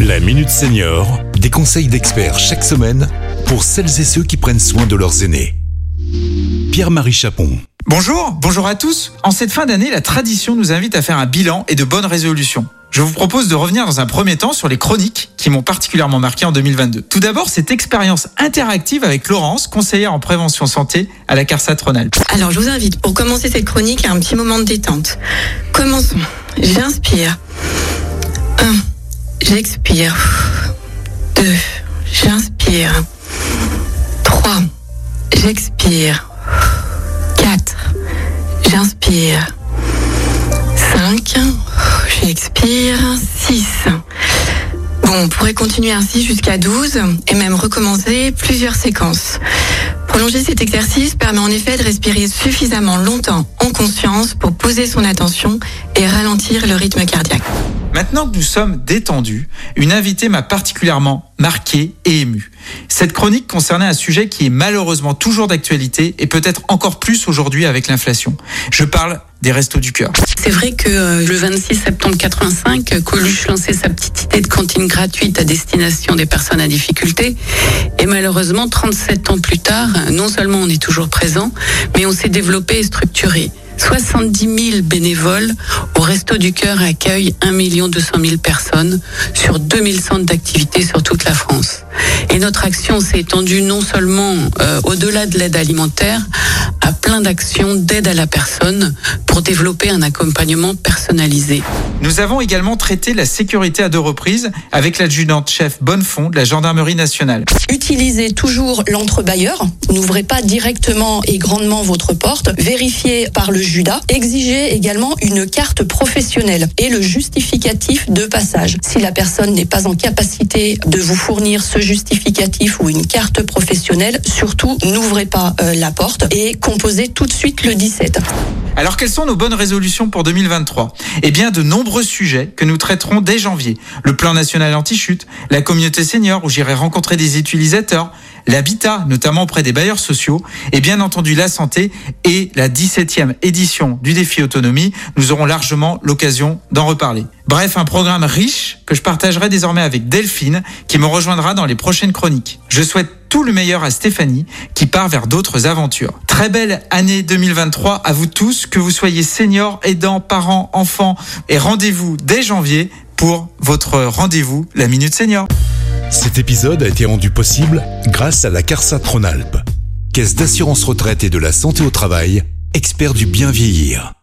La Minute Senior, des conseils d'experts chaque semaine pour celles et ceux qui prennent soin de leurs aînés. Pierre-Marie Chapon. Bonjour, bonjour à tous. En cette fin d'année, la tradition nous invite à faire un bilan et de bonnes résolutions. Je vous propose de revenir dans un premier temps sur les chroniques qui m'ont particulièrement marqué en 2022. Tout d'abord, cette expérience interactive avec Laurence, conseillère en prévention santé à la CARSAT Rhône-Alpes. Alors, je vous invite pour commencer cette chronique à un petit moment de détente. Commençons. J'inspire. 1. J'expire. 2. J'inspire. 3. J'expire. 4. J'inspire. 5. J'expire. 6. Bon, on pourrait continuer ainsi jusqu'à 12 et même recommencer plusieurs séquences. Prolonger cet exercice permet en effet de respirer suffisamment longtemps en conscience pour poser son attention et ralentir le rythme cardiaque. Maintenant que nous sommes détendus, une invitée m'a particulièrement marqué et ému. Cette chronique concernait un sujet qui est malheureusement toujours d'actualité et peut-être encore plus aujourd'hui avec l'inflation. Je parle des restos du cœur. C'est vrai que euh, le 26 septembre 85, Coluche lançait sa petite idée de cantine gratuite à destination des personnes à difficulté. Et malheureusement, 37 ans plus tard, non seulement on est toujours présent, mais on s'est développé et structuré. 70 000 bénévoles au Resto du Cœur accueillent 1 200 000 personnes sur 2000 centres d'activité sur toute la France. Et notre action s'est étendue non seulement euh, au-delà de l'aide alimentaire plein d'actions d'aide à la personne pour développer un accompagnement personnalisé. Nous avons également traité la sécurité à deux reprises avec l'adjudante chef Bonnefond de la Gendarmerie nationale. Utilisez toujours l'entrebailleur. N'ouvrez pas directement et grandement votre porte. Vérifiez par le Judas. Exigez également une carte professionnelle et le justificatif de passage. Si la personne n'est pas en capacité de vous fournir ce justificatif ou une carte professionnelle, surtout n'ouvrez pas euh, la porte et composez tout de suite le 17. Alors quelles sont nos bonnes résolutions pour 2023 Eh bien de nombreux sujets que nous traiterons dès janvier. Le plan national anti-chute, la communauté senior où j'irai rencontrer des utilisateurs, l'habitat, notamment auprès des bailleurs sociaux, et bien entendu la santé et la 17e édition du défi autonomie. Nous aurons largement l'occasion d'en reparler. Bref, un programme riche que je partagerai désormais avec Delphine qui me rejoindra dans les prochaines chroniques. Je souhaite tout le meilleur à Stéphanie qui part vers d'autres aventures. Très belle année 2023 à vous tous, que vous soyez seniors, aidants, parents, enfants et rendez-vous dès janvier pour votre rendez-vous, la Minute Senior. Cet épisode a été rendu possible grâce à la CARSAT Rhône-Alpes, Caisse d'assurance retraite et de la santé au travail, expert du bien vieillir.